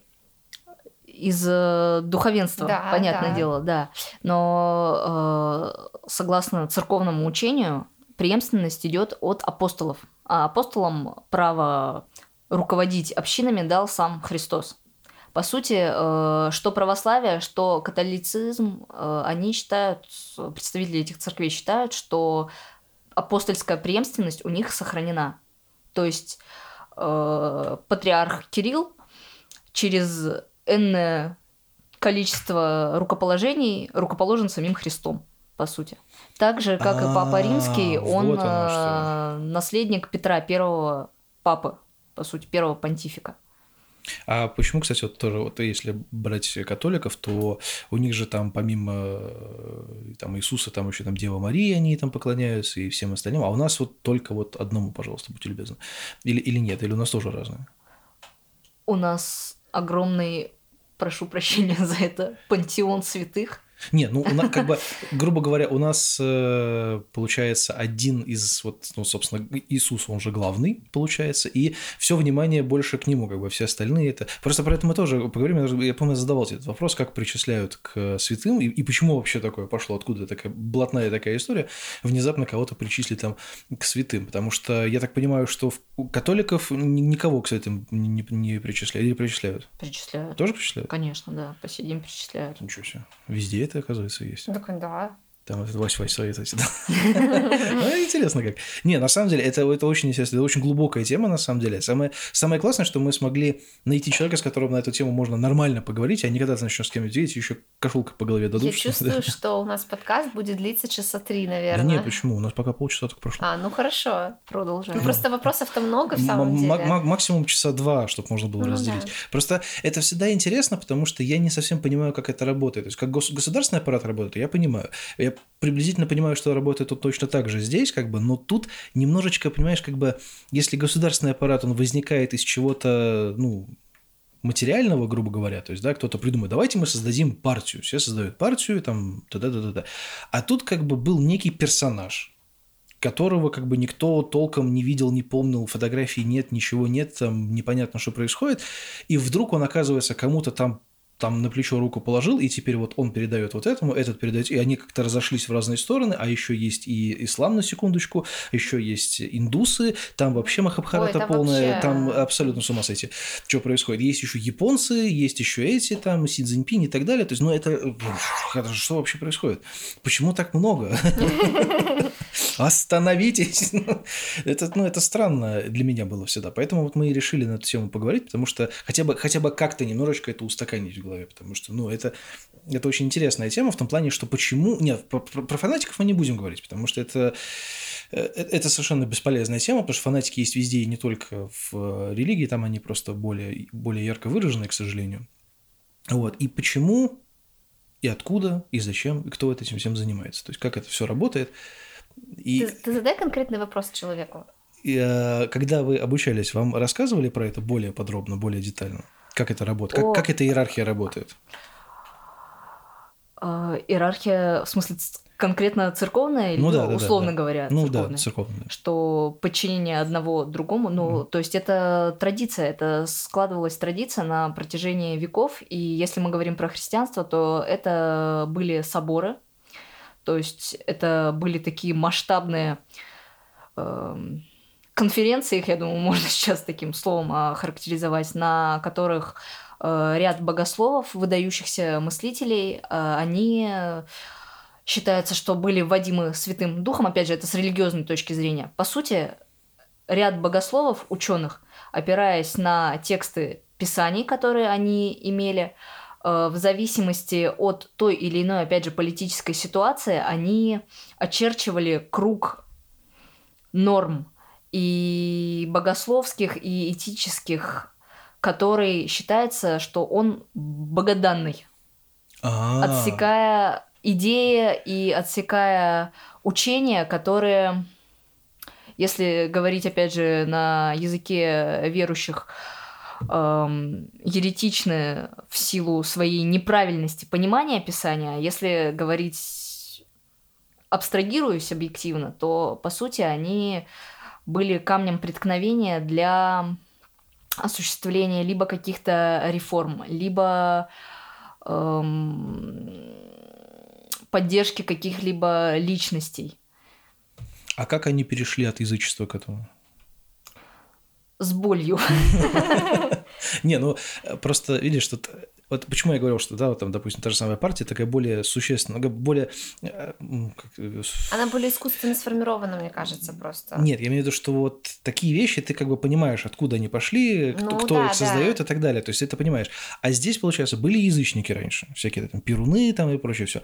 Из э, духовенства, Да, понятное да. дело, да. Но э, согласно церковному учению, преемственность идет от апостолов. А апостолам право руководить общинами дал сам Христос. По сути, э, что православие, что католицизм, э, они считают, представители этих церквей считают, что апостольская преемственность у них сохранена. То есть э, патриарх Кирилл через энное количество рукоположений рукоположен самим Христом, по сути. Так же, как и Папа А, Римский, он наследник Петра первого папы, по сути, первого понтифика. А почему, кстати, вот тоже, вот если брать католиков, то у них же там помимо э, там Иисуса, там еще там Дева Мария, они там поклоняются и всем остальным, а у нас вот только вот одному, пожалуйста, будьте любезны. Или, или нет, или у нас тоже разные. У нас огромный, прошу прощения за это, пантеон святых. Не, ну, у нас, как бы, грубо говоря, у нас э, получается один из, вот, ну, собственно, Иисус, он же главный, получается, и все внимание больше к нему, как бы, все остальные это... Просто про это мы тоже поговорим, я, помню, задавал тебе этот вопрос, как причисляют к святым, и, и почему вообще такое пошло, откуда такая блатная такая история, внезапно кого-то причислить там к святым, потому что я так понимаю, что у католиков никого к святым не, не причисляют, или причисляют? Причисляют. Тоже причисляют? Конечно, да, по сей день причисляют. Ничего себе. Везде это, оказывается, есть. Так, да. Там этот Вась Вась совет эти. Ну, интересно как. Не, на самом деле, это, это очень интересно, это очень глубокая тема, на самом деле. Самое, самое классное, что мы смогли найти человека, с которым на эту тему можно нормально поговорить, а не когда ты начнешь с кем-нибудь видеть, еще кошелка по голове дадут. Я чувствую, что у нас подкаст будет длиться часа три, наверное. Да нет, почему? У нас пока полчаса только прошло. А, ну хорошо, продолжим. Ну, просто вопросов-то много, в самом деле. Максимум часа два, чтобы можно было ну разделить. Просто это всегда интересно, потому что я не совсем понимаю, как это работает. То есть, как государственный аппарат работает, я понимаю. Я приблизительно понимаю, что работает тут точно так же здесь, как бы, но тут немножечко, понимаешь, как бы, если государственный аппарат, он возникает из чего-то, ну, материального, грубо говоря, то есть, да, кто-то придумает, давайте мы создадим партию, все создают партию, там, да-да-да-да. А тут как бы был некий персонаж, которого как бы никто толком не видел, не помнил, фотографий нет, ничего нет, там непонятно, что происходит, и вдруг он оказывается кому-то там там на плечо руку положил, и теперь вот он передает вот этому, этот передает, и они как-то разошлись в разные стороны, а еще есть и ислам на секундочку, еще есть индусы, там вообще Махабхарата Ой, полная, вообще... там абсолютно с ума сойти, что происходит. Есть еще японцы, есть еще эти, там Си Цзиньпинь и так далее, то есть, ну это, это что вообще происходит? Почему так много? Остановитесь! это, ну, это странно для меня было всегда, поэтому вот мы и решили на эту тему поговорить, потому что хотя бы, хотя бы как-то немножечко это устаканить в голове, потому что, ну, это, это очень интересная тема в том плане, что почему... Нет, про, про фанатиков мы не будем говорить, потому что это э, э, это совершенно бесполезная тема, потому что фанатики есть везде и не только в религии, там они просто более, более ярко выражены, к сожалению. Вот. И почему, и откуда, и зачем, и кто этим всем занимается. То есть, как это все работает. И... Ты, ты задай конкретный вопрос человеку. И, э, когда вы обучались, вам рассказывали про это более подробно, более детально? Как это работает? Как, как эта иерархия работает? А, иерархия, в смысле, конкретно церковная или ну, да, да, условно да, говоря? Ну церковная, да, церковная. Что подчинение одного другому, ну, mm. то есть это традиция, это складывалась традиция на протяжении веков, и если мы говорим про христианство, то это были соборы, то есть это были такие масштабные э, конференции, их, я думаю, можно сейчас таким словом охарактеризовать, на которых э, ряд богословов, выдающихся мыслителей, э, они считается, что были вводимы Святым Духом, опять же, это с религиозной точки зрения. По сути, ряд богословов, ученых, опираясь на тексты Писаний, которые они имели, э, в зависимости от той или иной, опять же, политической ситуации, они очерчивали круг норм и богословских, и этических, который считается, что он богоданный. А-а-а. Отсекая идеи и отсекая учения, которые, если говорить, опять же, на языке верующих, эм, еретичны в силу своей неправильности понимания Писания. Если говорить абстрагируясь объективно, то, по сути, они были камнем преткновения для осуществления либо каких-то реформ, либо эм, поддержки каких-либо личностей. А как они перешли от язычества к этому? С болью. Не, ну просто видишь, тут вот почему я говорил, что, да, вот там, допустим, та же самая партия такая более существенная, более... Э. Э, Она более искусственно сформирована, мне кажется, просто. Нет, я имею в виду, что вот такие вещи ты как бы понимаешь, откуда они пошли, кто, ну, кто да, их создает да. и так далее. То есть это понимаешь. А здесь, получается, были язычники раньше, всякие там перуны там и прочее все.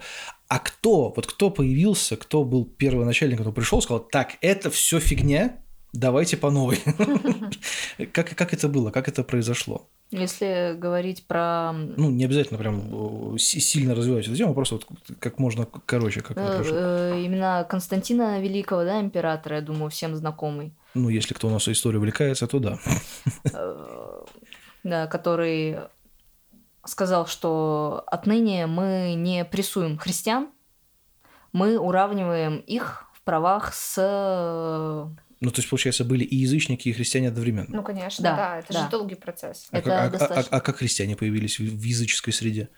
А кто, вот кто появился, кто был первоначальник, кто пришел, сказал, так, это все фигня, давайте по новой. как, как это было, как это произошло? Если говорить про... Ну, не обязательно прям э, сильно развивать эту тему, просто вот как можно короче, как это э, Именно Константина Великого, да, императора, я думаю, всем знакомый. Ну, если кто у нас историю увлекается, то да. Э, да, который сказал, что отныне мы не прессуем христиан, мы уравниваем их в правах с ну, то есть, получается, были и язычники, и христиане одновременно. Ну, конечно, Да, да, это да. же долгий процесс. А, это как, а- а- а- а как христиане появились в, в языческой среде?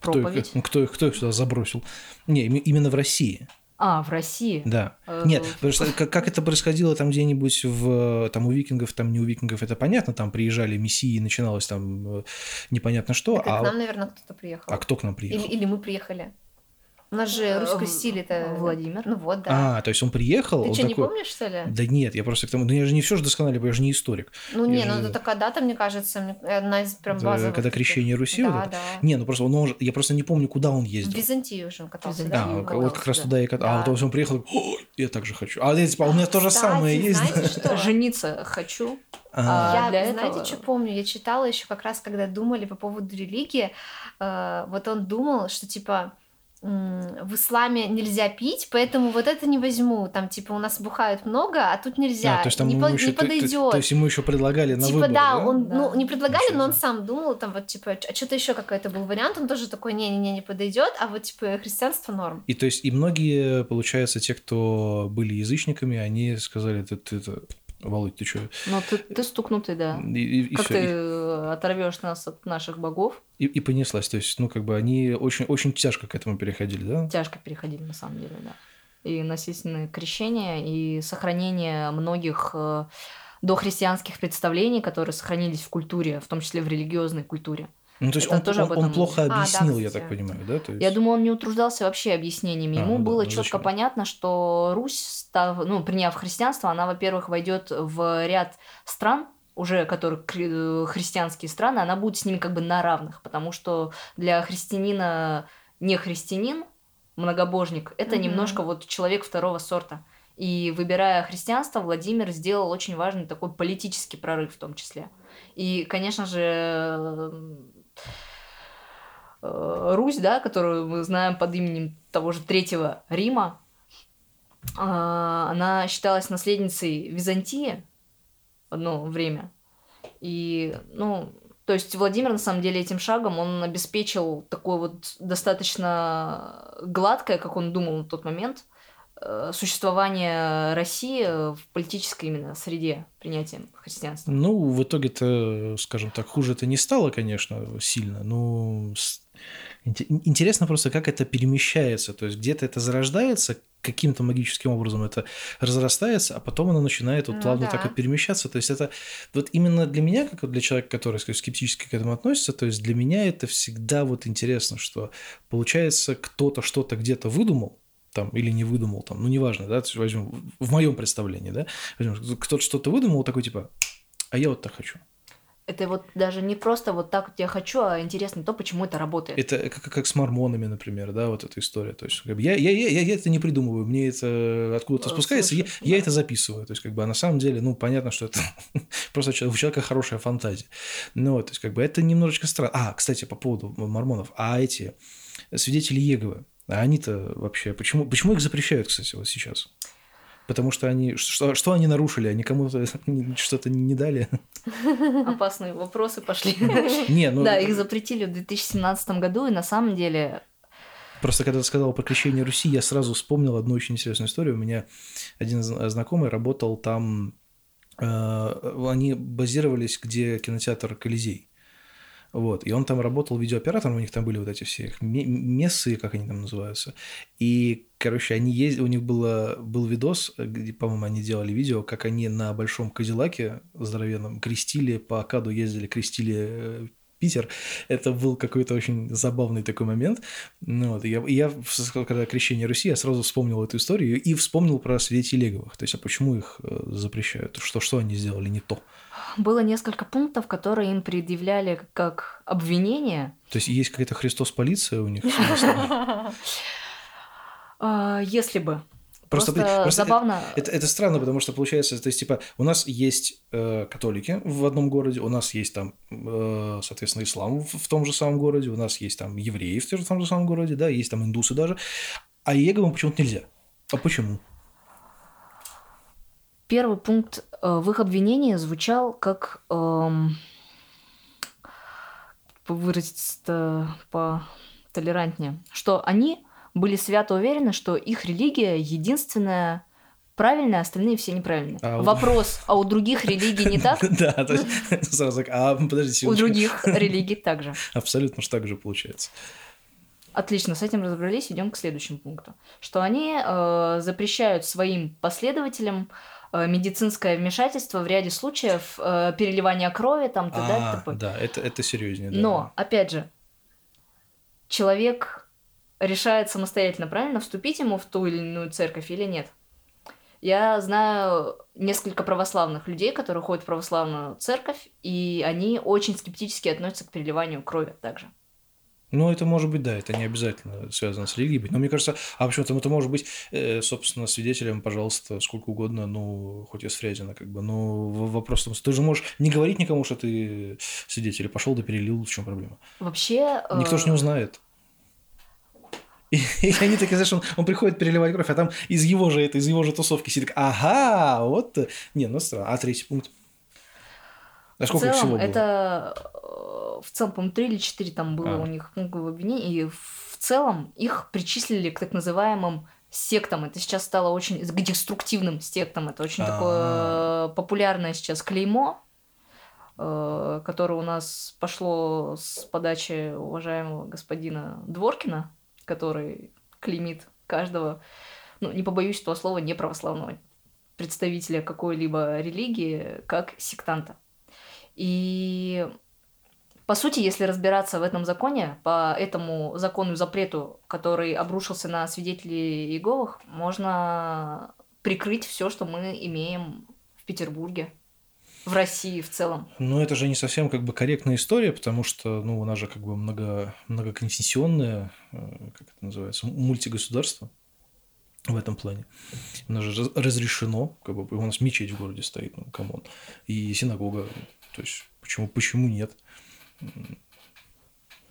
Кто их, проповедь. ну, кто, их, кто их сюда забросил? Не, им- именно в России, А, в России. да. Э, Нет, потому что как, как это происходило там где-нибудь в там у викингов, там не у викингов, это понятно, там приезжали мессии, начиналось там э, непонятно что, Так а, к нам, наверное, кто-то приехал. а кто к нам приехал? Или, или мы приехали. У нас же Э, Русь В- крестили-то... Владимир. Ну вот, да. А, то есть он приехал, Ты он что, не такой- помнишь, что ли? Да нет, я просто к тому, ну я же не все же досконально, я же не историк. Ну Я не, же- ну это такая дата, мне кажется, мне- одна из прям Это базовых. когда крещение Руси Да, вот это? да. Не, ну просто он, он же- я просто не помню, куда он В ездил. Византию уже он катался, Византию. да? А, Ну, вот как раз да. туда и катался. А Да. вот он приехал, «Ой, я так же хочу. А, я, типа, а у меня то же Кстати, самое есть. знаете что? Жениться хочу. А, А, я, этого- знаете, что помню? Я читала еще как раз, когда думали по поводу религии. э, вот он думал, что типа в исламе нельзя пить, поэтому вот это не возьму. Там типа у нас бухают много, а тут нельзя. а, то есть там не, ему по- еще, не то, то- подойдет. то есть ему еще предлагали на Типа, выбор, да, да? он, Да. ну, не предлагали, Ничего но он сам думал, там, вот, типа, а что-то еще какой-то был вариант, он тоже такой, не-не-не, не подойдет, а вот, типа, христианство норм. И то есть и многие, получается, те, кто были язычниками, они сказали, ты, это, Володь, ты что? Ну, ты, ты стукнутый, да. И, и- и как всё, ты и- оторвешь нас от наших богов? и, и понеслась. То есть, ну, как бы они очень, очень тяжко к этому переходили, да? Тяжко переходили, на самом деле, да. И насильственное крещение, и сохранение многих э, дохристианских представлений, которые сохранились в культуре, в том числе в религиозной культуре. Ну, то есть Это он, тоже он- об он этом плохо говорит. А, да, объяснил, я так понимаю, да? То есть... Я думаю, он не утруждался вообще объяснениями. А, Ему ну да, было ну четко зачем? понятно, что Русь, став, ну, приняв христианство, она, во-первых, войдет в ряд стран, уже которые э, христианские страны, она будет с ними как бы на равных, потому что для христианина не христианин, многобожник, это Мгм. немножко вот человек второго сорта. И выбирая христианство, Владимир сделал очень важный такой политический прорыв в том числе. И, конечно же, Русь, да, которую мы знаем под именем того же Третьего Рима, а, она считалась наследницей Византии одно время. И, ну, то есть Владимир, на самом деле, этим шагом он обеспечил такое вот достаточно гладкое, как он думал на тот момент, э, существование России в политической именно среде принятия христианства. Ну, в итоге-то, скажем так, хуже это не стало, конечно, сильно. Ну, инте- интересно просто, как это перемещается. То есть где-то это зарождается, каким-то магическим образом это разрастается, а потом оно начинает вот Ну плавно да. так вот перемещаться. То есть это вот именно для меня, как для человека, который скажем, скептически к этому относится, то есть для меня это всегда вот интересно, что получается кто-то что-то где-то выдумал, там, или не выдумал, там, ну, неважно, да, возьмем, в моем представлении, да, возьмем, кто-то что-то выдумал, такой, типа, а я вот так хочу. Это вот даже не просто вот так вот я хочу, а интересно то, почему это работает. Это как, как с мормонами, например, да, вот эта история. То есть, как бы я, я, я, я это не придумываю, мне это откуда-то Э, спускается, я, слушай, я да. это записываю. То есть, как бы, а на самом деле, ну, понятно, что это просто у человека хорошая фантазия. Ну, вот, то есть, как бы, это немножечко странно. А, кстати, по поводу мормонов, а эти свидетели Еговы, а они-то вообще, почему, почему их запрещают, кстати, вот сейчас? Потому что они, что, что они нарушили, они кому-то что-то не дали? Опасные вопросы пошли. Не, ну, Да, их запретили в 2017 году, и на самом деле Просто когда ты сказал про крещение Руси, я сразу вспомнил одну очень интересную историю. У меня один зна- знакомый работал там, э, они базировались, где кинотеатр Колизей. Вот, и он там работал видеооператором, у них там были вот эти все их ме- мессы, как они там называются. И, короче, они ездили, у них было, был видос, где, по-моему, они делали видео, как они на большом Кадиллаке здоровенном крестили, по Акаду ездили, крестили э, Питер. Это был какой-то очень забавный такой момент. Ну, вот, я, я, когда крещение Руси, я сразу вспомнил эту историю и вспомнил про свидетелей Леговых. То есть, а почему их э, запрещают? Что, что они сделали не то? было несколько пунктов, которые им предъявляли как обвинение. То есть, есть какая-то Христос-полиция у них? А, Если бы. Просто, Просто, просто забавно. Это, это странно, потому что получается, то есть, типа, у нас есть э, католики в одном городе, у нас есть там, э, соответственно, ислам в, в том же самом городе, у нас есть там евреи в том же самом городе, да, есть там индусы даже, а Иеговым почему-то нельзя. А почему? Первый пункт э, в их обвинении звучал как эм, выразиться по толерантнее, что они были свято уверены, что их религия единственная правильная, остальные все неправильные. А Вопрос, у... а у других религий не так? Да, то есть сразу а подождите. У других религий также. Абсолютно ж так же получается. Отлично, с этим разобрались, идем к следующему пункту. Что они э, запрещают своим последователям э, медицинское вмешательство в ряде случаев э, переливания крови, там, т.д. А, да, это, это серьезнее. Да. Но, опять же, человек решает самостоятельно, правильно, вступить ему в ту или иную церковь или нет. Я знаю несколько православных людей, которые ходят в православную церковь, и они очень скептически относятся к переливанию крови также. Ну, это может быть, да, это не обязательно связано с религией. Но мне кажется, а почему там это может быть, э, собственно, свидетелем, пожалуйста, сколько угодно, ну, хоть из Фрязина, как бы. Но вопрос в том, ты же можешь не говорить никому, что ты свидетель, пошел да перелил, в чем проблема? Вообще... Никто же не э, узнает. И, и они такие, знаешь, он, он приходит переливать кровь, а там из его же, это, из его же тусовки сидит, ага, вот. Не, ну странно. А третий пункт? А сколько в целом, всего было? это э, в целом, по-моему, три или четыре там было а. у них много обвинений, и в целом их причислили к так называемым сектам. Это сейчас стало очень к деструктивным сектам. Это очень А-а-а. такое популярное сейчас клеймо, э, которое у нас пошло с подачи уважаемого господина Дворкина который клеймит каждого, ну, не побоюсь этого слова, неправославного представителя какой-либо религии как сектанта. И по сути, если разбираться в этом законе, по этому закону запрету, который обрушился на свидетелей Иеговых, можно прикрыть все, что мы имеем в Петербурге в России в целом. Ну, это же не совсем как бы корректная история, потому что, ну, у нас же как бы много, многоконфессионное, э, как это называется, мультигосударство в этом плане. У нас же разрешено, как бы у нас мечеть в городе стоит, ну, come on, и синагога, то есть почему, почему нет?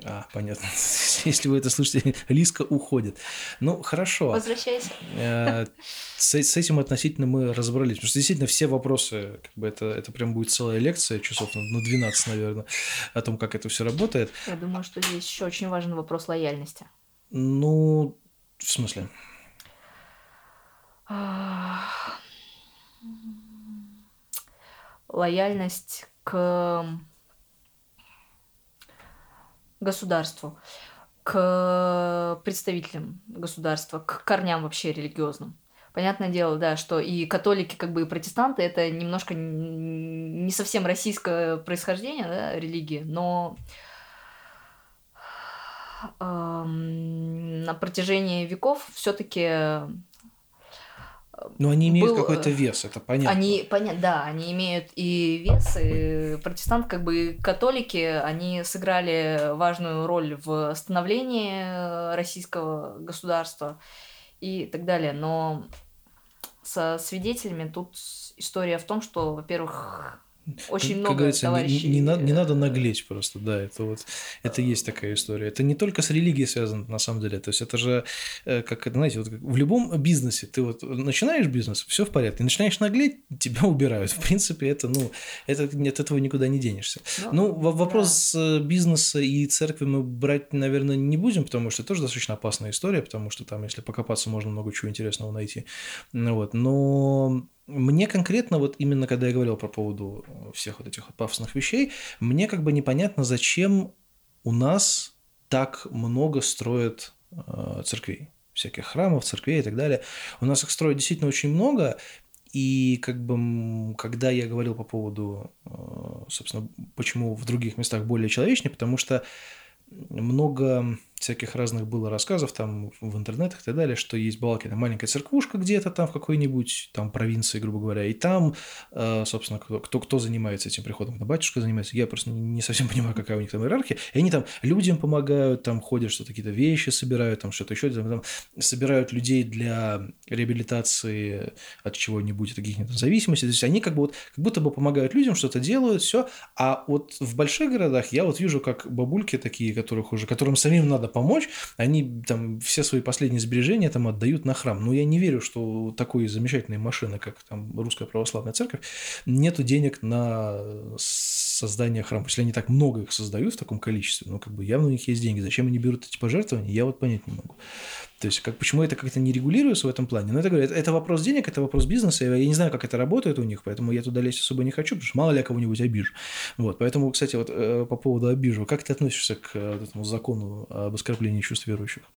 А, понятно. Если вы это слышите, Лиска уходит. Ну, хорошо. Возвращайся. Э, с, с этим относительно мы разобрались. Потому что действительно все вопросы, как бы это, это прям будет целая лекция, часов на 12, наверное, о том, как это все работает. Я думаю, что здесь еще очень важен вопрос лояльности. Ну, в смысле? Лояльность к государству, к представителям государства, к корням вообще религиозным. Понятное дело, да, что и католики, как бы и протестанты, это немножко не совсем российское происхождение, да, религии, но на протяжении веков все-таки но они имеют был... какой-то вес, это понятно. Они, понятно, да, они имеют и вес, и протестанты, как бы католики, они сыграли важную роль в становлении российского государства и так далее. Но со свидетелями тут история в том, что, во-первых, очень много как говорится, товарищей. Не, не, не, не надо наглеть просто, да, это вот, это есть такая история. Это не только с религией связано, на самом деле, то есть это же, э, как, знаете, вот в любом бизнесе ты вот начинаешь бизнес, все в порядке, начинаешь наглеть, тебя убирают. В принципе, это, ну, это, от этого никуда не денешься. Ну, ну вопрос да. бизнеса и церкви мы брать, наверное, не будем, потому что это тоже достаточно опасная история, потому что там, если покопаться, можно много чего интересного найти. Вот, но мне конкретно, вот именно когда я говорил про поводу э, всех вот этих пафосных вещей, мне как бы непонятно, зачем у нас так много строят э, церквей, всяких храмов, церквей и так далее. У нас их строят действительно очень много, и как бы, когда я говорил по поводу, э, собственно, почему в других местах более человечнее, потому что много всяких разных было рассказов там в интернетах и так далее, что есть Балакина маленькая церквушка где-то там в какой-нибудь там провинции, грубо говоря, и там, э, собственно, кто, кто, кто занимается этим приходом, на батюшка занимается, я просто не совсем понимаю, какая у них там иерархия, и они там людям помогают, там ходят, что-то какие-то вещи собирают, там что-то еще, там, там собирают людей для реабилитации от чего-нибудь, от каких-нибудь зависимостей, то есть они как бы вот, как будто бы помогают людям, что-то делают, все, а вот в больших городах я вот вижу, как бабульки такие, которых уже, которым самим надо помочь, они там все свои последние сбережения там отдают на храм. Но я не верю, что у такой замечательной машины, как там Русская Православная Церковь, нету денег на создание храма. Если они так много их создают в таком количестве, ну, как бы явно у них есть деньги. Зачем они берут эти пожертвования, я вот понять не могу. То есть, как, почему это как-то не регулируется в этом плане? Но это, говорю, это, это вопрос денег, это вопрос бизнеса, я не знаю, как это работает у них, поэтому я туда лезть особо не хочу, потому что мало ли я кого-нибудь обижу. Вот, поэтому, кстати, вот э, по поводу обижу, как ты относишься к э, этому закону об оскорблении чувств верующих?